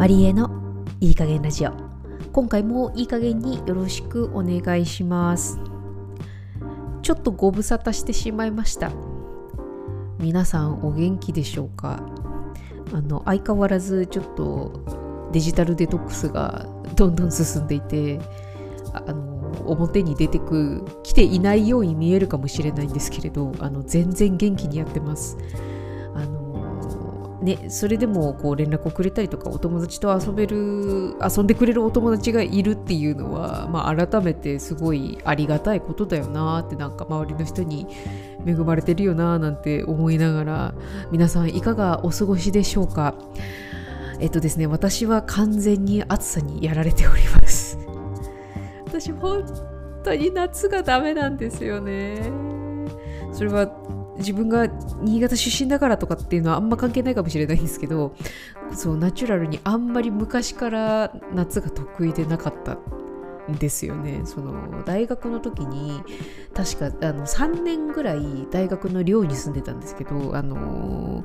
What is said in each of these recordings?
マリエのいい加減ラジオ。今回もいい加減によろしくお願いします。ちょっとご無沙汰してしまいました。皆さんお元気でしょうか？あの相変わらずちょっとデジタルデトックスがどんどん進んでいてあの表に出てく来ていないように見えるかもしれないんですけれどあの全然元気にやってます。ねそれでもこう連絡をくれたりとかお友達と遊べる遊んでくれるお友達がいるっていうのは、まあ、改めてすごいありがたいことだよなってなんか周りの人に恵まれてるよななんて思いながら皆さんいかがお過ごしでしょうか。えっとですね私は完全に暑さにやられております。私本当に夏がダメなんですよね。それは自分が新潟出身だからとかっていうのはあんま関係ないかもしれないんですけどそうナチュラルにあんまり昔から夏が得意でなかったんですよね。その大学の時に確かあの3年ぐらい大学の寮に住んでたんですけどあの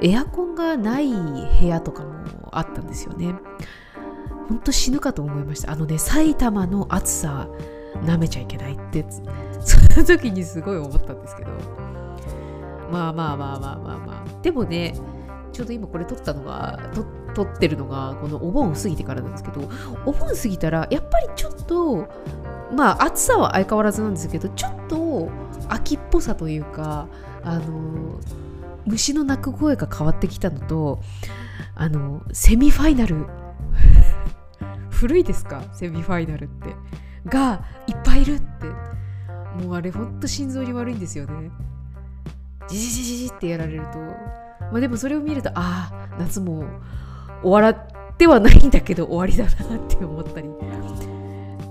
エアコンがない部屋とかもあったんですよね。本当死ぬかと思いました。あのね埼玉の暑さ舐めちゃいけないってその時にすごい思ったんですけど。まあまあまあまあまあまあ。でもねちょうど今これ撮ったのが撮ってるのがこのお盆過ぎてからなんですけどお盆過ぎたらやっぱりちょっとまあ暑さは相変わらずなんですけどちょっと秋っぽさというかあの虫の鳴く声が変わってきたのとあのセミファイナル 古いですか？セミファイナルって。がいっぱいいるって。もうあれほんと心臓に悪いんですよね。ジジジジジってやられるとまあでもそれを見るとああ夏も終わってはないんだけど終わりだなって思ったり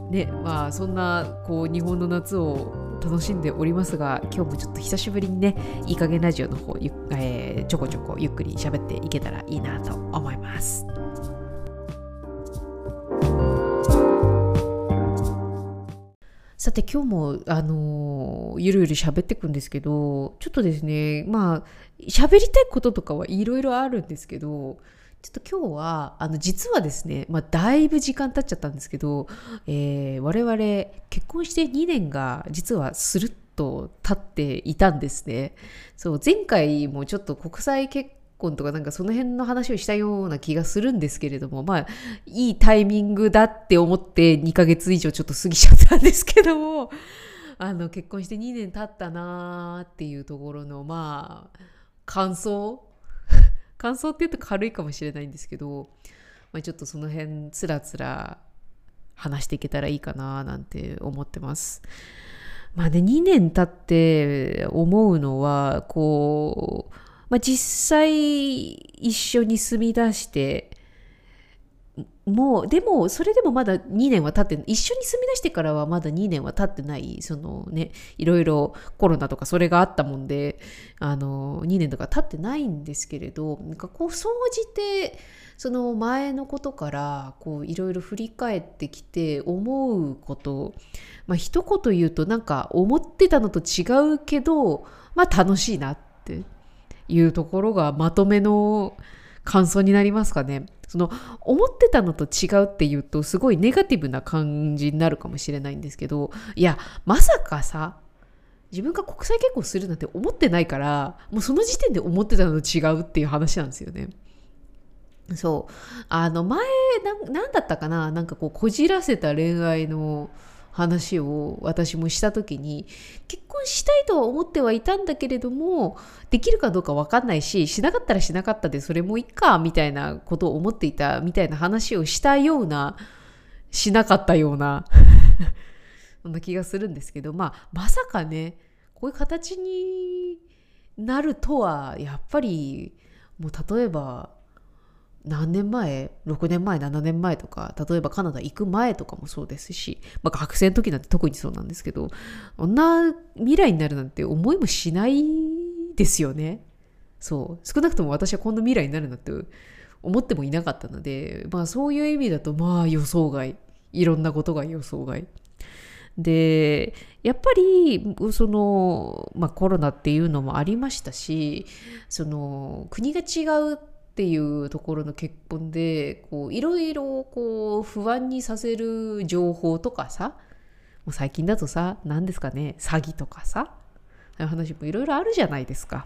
ねまあそんなこう日本の夏を楽しんでおりますが今日もちょっと久しぶりにねいい加減ラジオの方、えー、ちょこちょこゆっくり喋っていけたらいいなと思います。さて今日もあのゆるゆる喋っていくんですけどちょっとですねまあ喋りたいこととかはいろいろあるんですけどちょっと今日はあの実はですね、まあ、だいぶ時間経っちゃったんですけど、えー、我々結婚して2年が実はスルッと経っていたんですね。そう前回もちょっと国際結婚とかなんかその辺の話をしたような気がするんですけれどもまあいいタイミングだって思って2ヶ月以上ちょっと過ぎちゃったんですけども あの結婚して2年経ったなーっていうところのまあ感想？感想って言うと軽いかもしれないんですけど、まあ、ちょっとその辺つらつら話していけたらいいかななんて思ってます。まあね2年経って思うのはこうまあ、実際一緒に住み出してもうでもそれでもまだ2年は経って一緒に住み出してからはまだ2年は経ってないそのねいろいろコロナとかそれがあったもんであの2年とか経ってないんですけれどなんかこう総じてその前のことからこういろいろ振り返ってきて思うことまあ一言言うとなんか思ってたのと違うけどまあ楽しいなって。いうところがまとめの感想になりますかね。その思ってたのと違うっていうとすごいネガティブな感じになるかもしれないんですけどいやまさかさ自分が国際結婚するなんて思ってないからもうその時点で思ってたのと違うっていう話なんですよね。そうあの前何だったかな？なんかこうこじらせた恋愛の話を私もした時に結婚したいとは思ってはいたんだけれどもできるかどうか分かんないししなかったらしなかったでそれもいいかみたいなことを思っていたみたいな話をしたようなしなかったような そんな気がするんですけどまあまさかねこういう形になるとはやっぱりもう例えば何年前？6年前？7年前とか例えばカナダ行く前とかもそうですし、まあ、学生の時なんて特にそうなんですけどこんな未来になるなんて思いもしないですよね。そう。少なくとも私はこんな未来になるなんて思ってもいなかったので、まあ、そういう意味だとまあ予想外。いろんなことが予想外。でやっぱりその、まあ、コロナっていうのもありましたしその国が違うっていうところの結婚でこういろいろこう不安にさせる情報とかさもう最近だとさ何ですかね詐欺とかさ話もいろいろあるじゃないですか。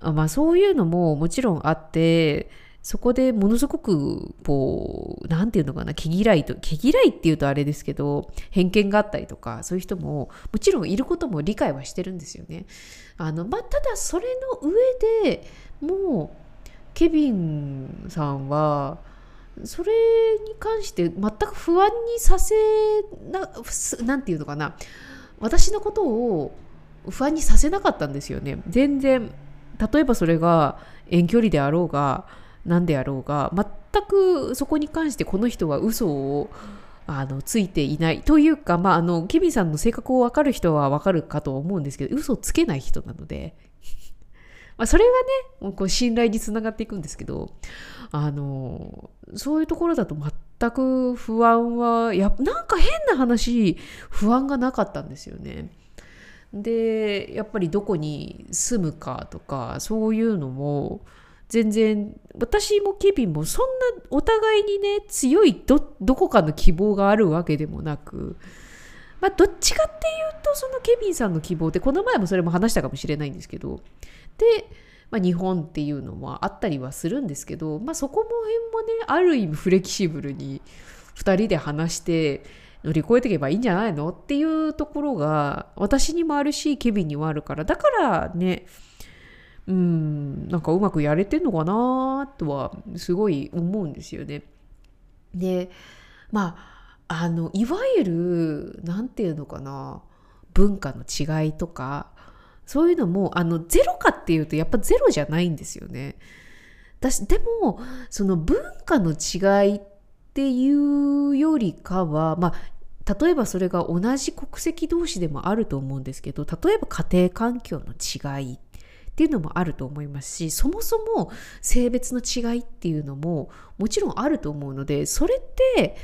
まあそういうのももちろんあってそこでものすごくこう何て言うのかな毛嫌いと毛嫌いっていうとあれですけど偏見があったりとかそういう人ももちろんいることも理解はしてるんですよね。あのまあ、ただそれの上でもうケビンさんはそれに関して全く不安にさせな何て言うのかな。私のことを不安にさせなかったんですよね。全然。例えばそれが遠距離であろうが何であろうが全くそこに関してこの人は嘘をあのついていない。というか、まあ、あのケビンさんの性格を分かる人は分かるかと思うんですけど嘘をつけない人なのでまあそれはねこう信頼につながっていくんですけどあのそういうところだと全く不安はやなんか変な話不安がなかったんですよね。でやっぱりどこに住むかとかそういうのも全然私もケビンもそんなお互いにね強いどこかの希望があるわけでもなく、まあ、どっちかっていうとそのケビンさんの希望ってこの前もそれも話したかもしれないんですけどで、まあ、日本っていうのもあったりはするんですけど、まあ、そこも辺もねある意味フレキシブルに2人で話して乗り越えていけばいいんじゃないの？っていうところが私にもあるしケビンにもあるからだからねうんなんかうまくやれてんのかなとはすごい思うんですよね。でまああのいわゆる何て言うのかな文化の違いとかそういうのもあのゼロかっていうとやっぱゼロじゃないんですよね。私でもその文化の違いっていうよりかはまあ例えばそれが同じ国籍同士でもあると思うんですけど例えば家庭環境の違いっていうのもあると思いますしそもそも性別の違いっていうのももちろんあると思うのでそれって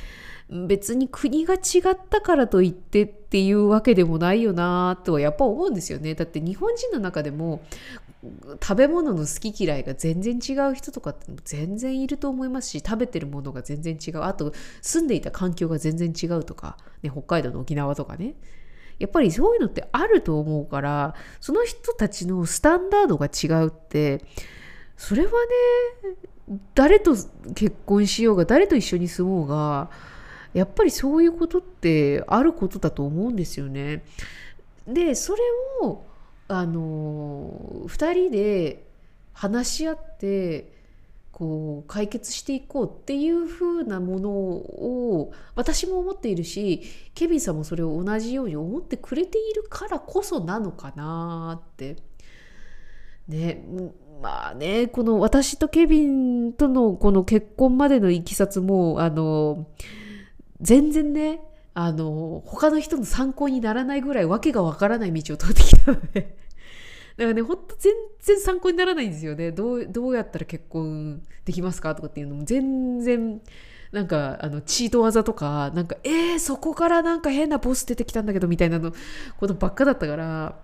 別に国が違ったからといってっていうわけでもないよなとはやっぱ思うんですよね。だって日本人の中でも食べ物の好き嫌いが全然違う人とかって全然いると思いますし食べてるものが全然違う。あと住んでいた環境が全然違うとか、ね、北海道の沖縄とかね。やっぱりそういうのってあると思うからその人たちのスタンダードが違うってそれはね誰と結婚しようが誰と一緒に住もうがやっぱりそういうことってあることだと思うんですよね。でそれをあの2人で話し合ってこう解決していこうっていう風なものを私も思っているしケビンさんもそれを同じように思ってくれているからこそなのかなってねまあねこの私とケビンとのこの結婚までのいきさつもあの全然ねあの他の人の参考にならないぐらいわけがわからない道を通ってきたので。だからねほんと全然参考にならないんですよね。どうどうやったら結婚できますかとかっていうのも全然なんかあのチート技とかなんかえー、そこからなんか変なボス出てきたんだけどみたいなのことばっかだったから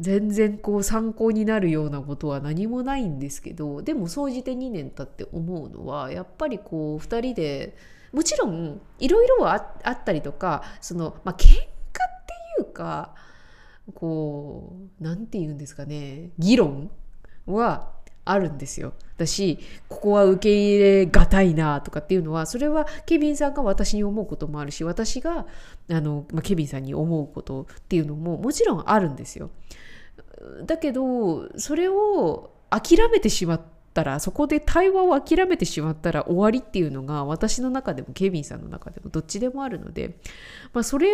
全然こう参考になるようなことは何もないんですけどでも総じて2年経って思うのはやっぱりこう2人でもちろんいろいろはあったりとかその、まあ、喧嘩っていうかこう何て言うんですかね議論はあるんですよ。だしここは受け入れがたいなとかっていうのはそれはケビンさんが私に思うこともあるし私があの、まあ、ケビンさんに思うことっていうのももちろんあるんですよ。だけどそれを諦めてしまってたらそこで対話を諦めてしまったら終わりっていうのが私の中でもケビンさんの中でもどっちでもあるので、まあ、それ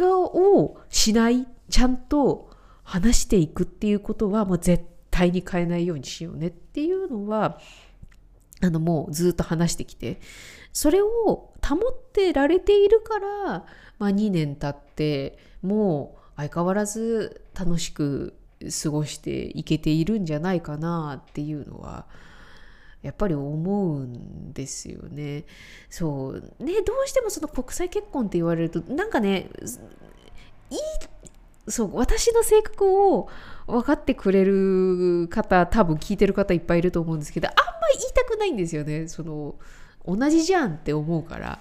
をしないちゃんと話していくっていうことはもう絶対に変えないようにしようねっていうのはあのもうずっと話してきてそれを保ってられているから、まあ、2年経ってもう相変わらず楽しく過ごしていけているんじゃないかなっていうのはやっぱり思うんですよね。そう。ねどうしてもその国際結婚って言われるとなんかねいいそう私の性格を分かってくれる方多分聞いてる方いっぱいいると思うんですけどあんまり言いたくないんですよね。その同じじゃんって思うから。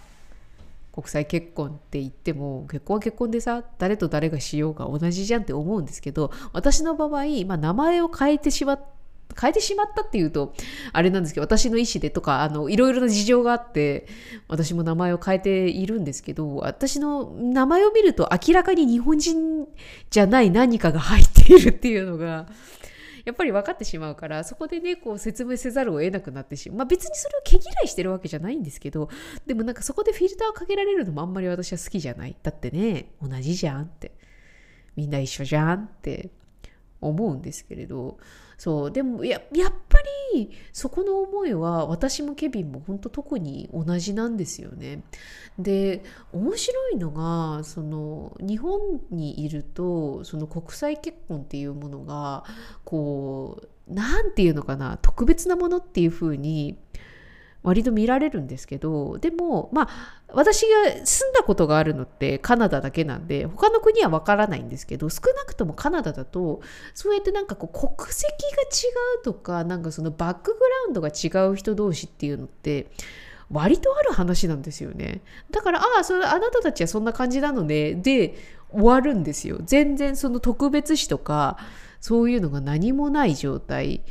国際結婚って言っても結婚は結婚でさ誰と誰がしようが同じじゃんって思うんですけど私の場合、まあ、名前を変えてしまって変えてしまったっていうとあれなんですけど私の意思でとかあのいろいろな事情があって私も名前を変えているんですけど私の名前を見ると明らかに日本人じゃない何かが入っているっていうのがやっぱり分かってしまうからそこでねこう説明せざるを得なくなってしまう、まあ、別にそれを毛嫌いしてるわけじゃないんですけどでもなんかそこでフィルターをかけられるのもあんまり私は好きじゃない。だってね同じじゃんって。みんな一緒じゃんって思うんですけれどそうでもややっぱりそこの思いは私もケビンも本当特に同じなんですよね。で面白いのがその日本にいるとその国際結婚っていうものがこう何て言うのかな特別なものっていうふうに割と見られるんですけどでもまあ私が住んだことがあるのってカナダだけなんで他の国はわからないんですけど少なくともカナダだとそうやってなんかこう国籍が違うとかなんかそのバックグラウンドが違う人同士っていうのって割とある話なんですよね。だからああそれあなたたちはそんな感じなのねで終わるんですよ。全然その特別視とかそういうのが何もない状態。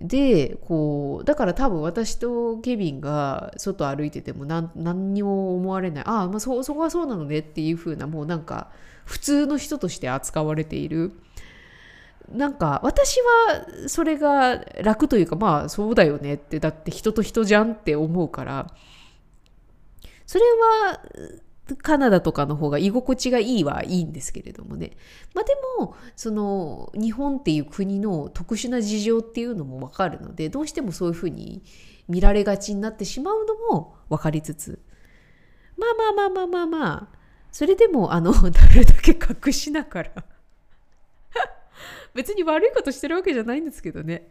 でこうだから多分私とケビンが外歩いてても何何にも思われない。ああ、まあ、そそこはそうなのねっていう風なもうなんか普通の人として扱われている。なんか私はそれが楽というかまあそうだよねってだって人と人じゃんって思うから。それはカナダとかの方が居心地がいいはいいんですけれどもね。まあでも、その日本っていう国の特殊な事情っていうのもわかるので、どうしてもそういうふうに見られがちになってしまうのも分かりつつ、まあまあまあまあまあまあ、それでもあの、なるだけ隠しながら 別に悪いことしてるわけじゃないんですけどね。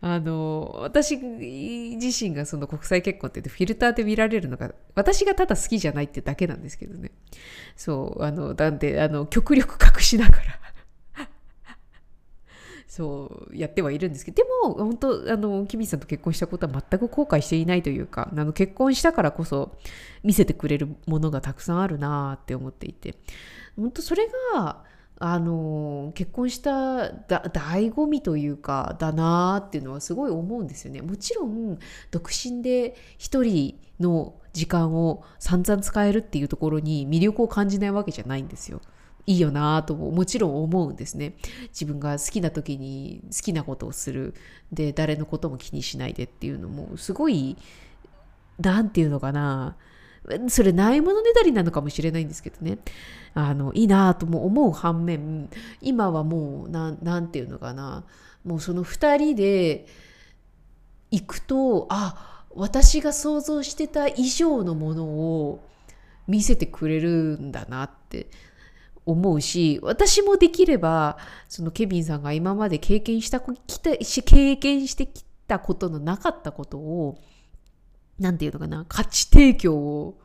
あの私自身がその国際結婚って言ってフィルターで見られるのが私がただ好きじゃないってだけなんですけどね。そうあのなんであの極力隠しながら。そうやってはいるんですけど。でも本当あのキミさんと結婚したことは全く後悔していないというかあの結婚したからこそ見せてくれるものがたくさんあるなって思っていて。本当それがあの結婚しただ醍醐味というかだなっていうのはすごい思うんですよね。もちろん独身で一人の時間を散々使えるっていうところに魅力を感じないわけじゃないんですよ。いいよなとももちろん思うんですね。自分が好きな時に好きなことをする。で誰のことも気にしないでっていうのもすごい何て言うのかなそれないものねだりなのかもしれないんですけどね。あのいいなとも思う反面今はもう何て言うのかな。もうその2人で行くとあ私が想像してた以上のものを見せてくれるんだなって思うし私もできればそのケビンさんが今まで経験したきた経験してきたことのなかったことを何て言うのかな、価値提供を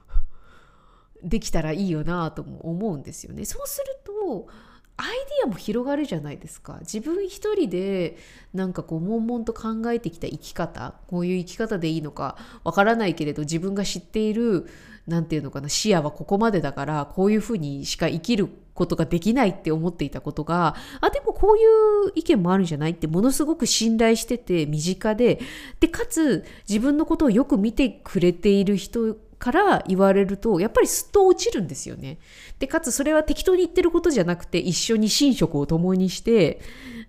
できたらいいよなとも思うんですよね。そうすると、アイディアも広がるじゃないですか。自分一人でなんかこう悶々と考えてきた生き方、こういう生き方でいいのかわからないけれど自分が知っている何て言うのかな視野はここまでだからこういうふうにしか生きることができないって思っていたことがあでもこういう意見もあるんじゃないってものすごく信頼してて身近ででかつ自分のことをよく見てくれている人から言われるとやっぱりすっと落ちるんですよね。でかつそれは適当に言ってることじゃなくて一緒に寝食を共にして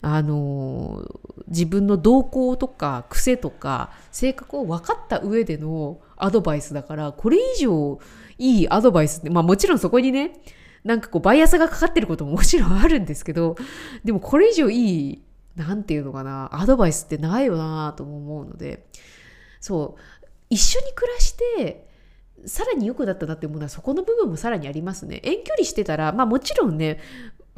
あの自分の動向とか癖とか性格を分かった上でのアドバイスだからこれ以上いいアドバイスってまあもちろんそこにねなんかこうバイアスがかかってることももちろんあるんですけどでもこれ以上いい何て言うのかなアドバイスってないよなとも思うのでそう一緒に暮らしてさらに良くなったなって思うのはそこの部分もさらにありますね。遠距離してたらまあもちろんね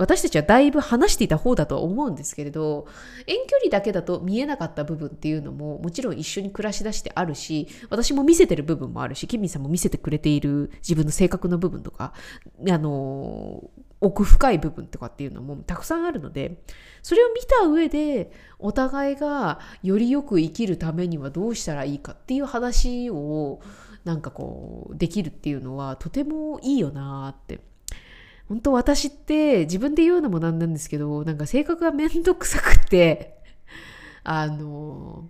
私たちはだいぶ話していた方だとは思うんですけれど遠距離だけだと見えなかった部分っていうのももちろん一緒に暮らしだしてあるし私も見せてる部分もあるしケミンさんも見せてくれている自分の性格の部分とかあの奥深い部分とかっていうのもたくさんあるのでそれを見た上でお互いがよりよく生きるためにはどうしたらいいかっていう話をなんかこうできるっていうのはとてもいいよなって本当私って自分で言うのもなんなんですけどなんか性格がめんどくさくて あの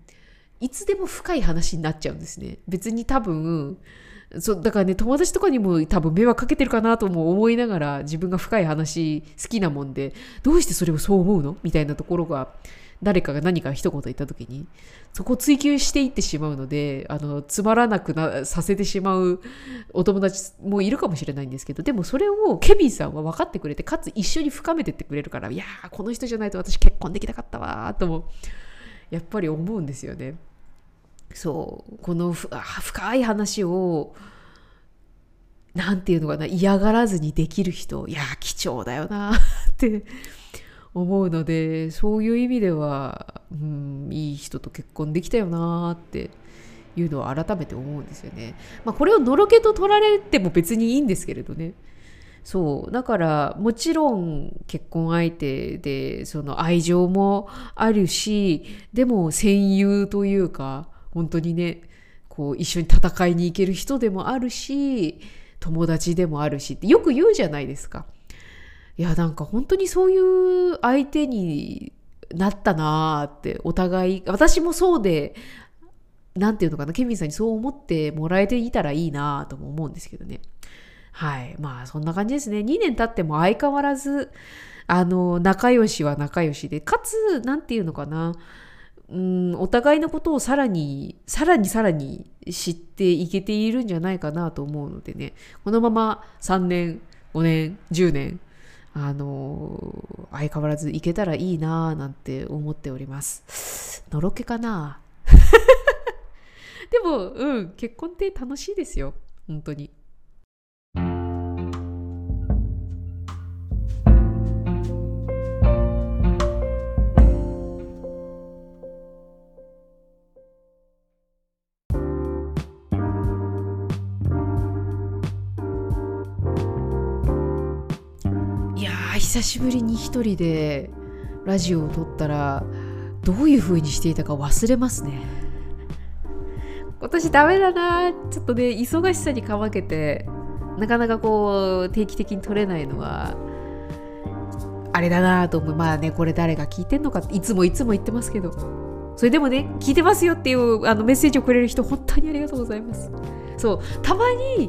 いつでも深い話になっちゃうんですね。別に多分そうだからね友達とかにも多分迷惑かけてるかなとも思いながら自分が深い話好きなもんでどうしてそれをそう思うの？みたいなところが誰かが何か一言言った時にそこを追求していってしまうのであのつまらなくなさせてしまうお友達もいるかもしれないんですけどでもそれをケビンさんは分かってくれてかつ一緒に深めてってくれるからいやーこの人じゃないと私結婚できなかったわーともやっぱり思うんですよね。そうこの深い話を何て言うのかな嫌がらずにできる人いや貴重だよなって思うのでそういう意味では、うん、いい人と結婚できたよなっていうのは改めて思うんですよね。まあ、これをのろけと取られても別にいいんですけれどね。そうだからもちろん結婚相手でその愛情もあるしでも戦友というか本当にねこう一緒に戦いに行ける人でもあるし友達でもあるしってよく言うじゃないですか。いやなんか本当にそういう相手になったなーってお互い私もそうで何て言うのかなケミンさんにそう思ってもらえていたらいいなとも思うんですけどね。はい。まあそんな感じですね。2年経っても相変わらずあの仲良しは仲良しでかつ何て言うのかなうんお互いのことをさらにさらにさらに知っていけているんじゃないかなと思うのでね。このまま3年5年10年あの相変わらず行けたらいいなぁなんて思っております。のろけかな でもうん結婚って楽しいですよ。本当に。久しぶりに一人でラジオを撮ったらどういう風にしていたか忘れますね。今年ダメだな。ちょっとね忙しさにかまけてなかなかこう定期的に撮れないのはあれだなと思う。まあねこれ誰が聞いてんのかっていつもいつも言ってますけど。それでもね聞いてますよっていうあのメッセージをくれる人本当にありがとうございます。そうたまに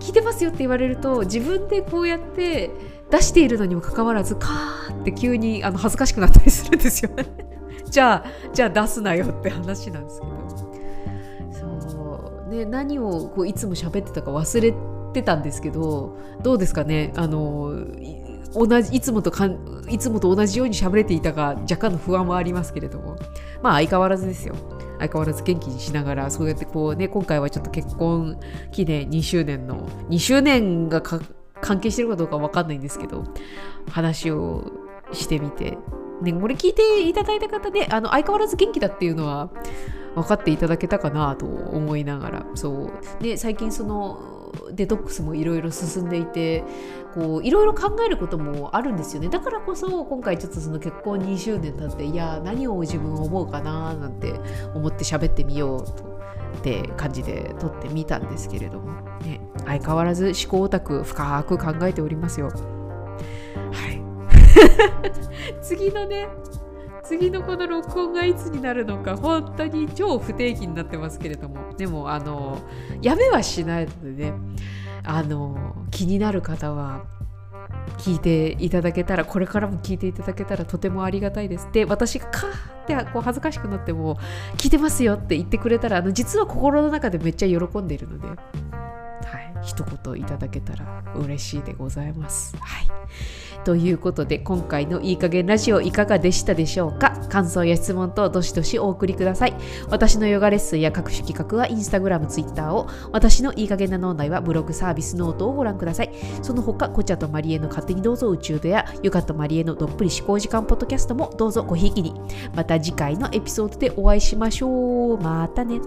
聞いてますよって言われると自分でこうやって出しているのにもかかわらずカーって急にあの恥ずかしくなったりするんですよね。じゃあじゃあ出すなよって話なんですけど。そう。ね何をこういつも喋ってたか忘れてたんですけどどうですかね？あの同じいつもとかんいつもと同じように喋れていたが若干の不安はありますけれども。まあ相変わらずですよ。相変わらず元気にしながらそうやってこうね今回はちょっと結婚記念2周年の2周年が関係してるかどうかわかんないんですけど話をしてみて、ね、これ聞いていただいた方で、あの相変わらず元気だっていうのは分かっていただけたかなと思いながら。そう。で最近そのデトックスもいろいろ進んでいてこういろいろ考えることもあるんですよねだからこそ今回ちょっとその結婚2周年経っていや何を自分思うかななんて思って喋ってみようとって感じで撮ってみたんですけれども、ね、相変わらず思考オタク深く考えておりますよ。はい 次のね次のこの録音がいつになるのか本当に超不定期になってますけれども。でもあのやめはしないのでね。あの気になる方は聞いていただけたらこれからも聞いていただけたらとてもありがたいです。で私がカーってこう恥ずかしくなっても聞いてますよって言ってくれたらあの実は心の中でめっちゃ喜んでいるので、一言いただけたら嬉しいでございます。はい。ということで今回のいい加減ラジオいかがでしたでしょうか？感想や質問等どしどしお送りください。私のヨガレッスンや各種企画はインスタグラム、ツイッターを。私のいい加減な脳内はブログサービスノートをご覧ください。その他コチャとマリエの勝手にどうぞ宇宙部やヨガとマリエのどっぷり思考時間ポッドキャストもどうぞごひいきに。また次回のエピソードでお会いしましょう。またね。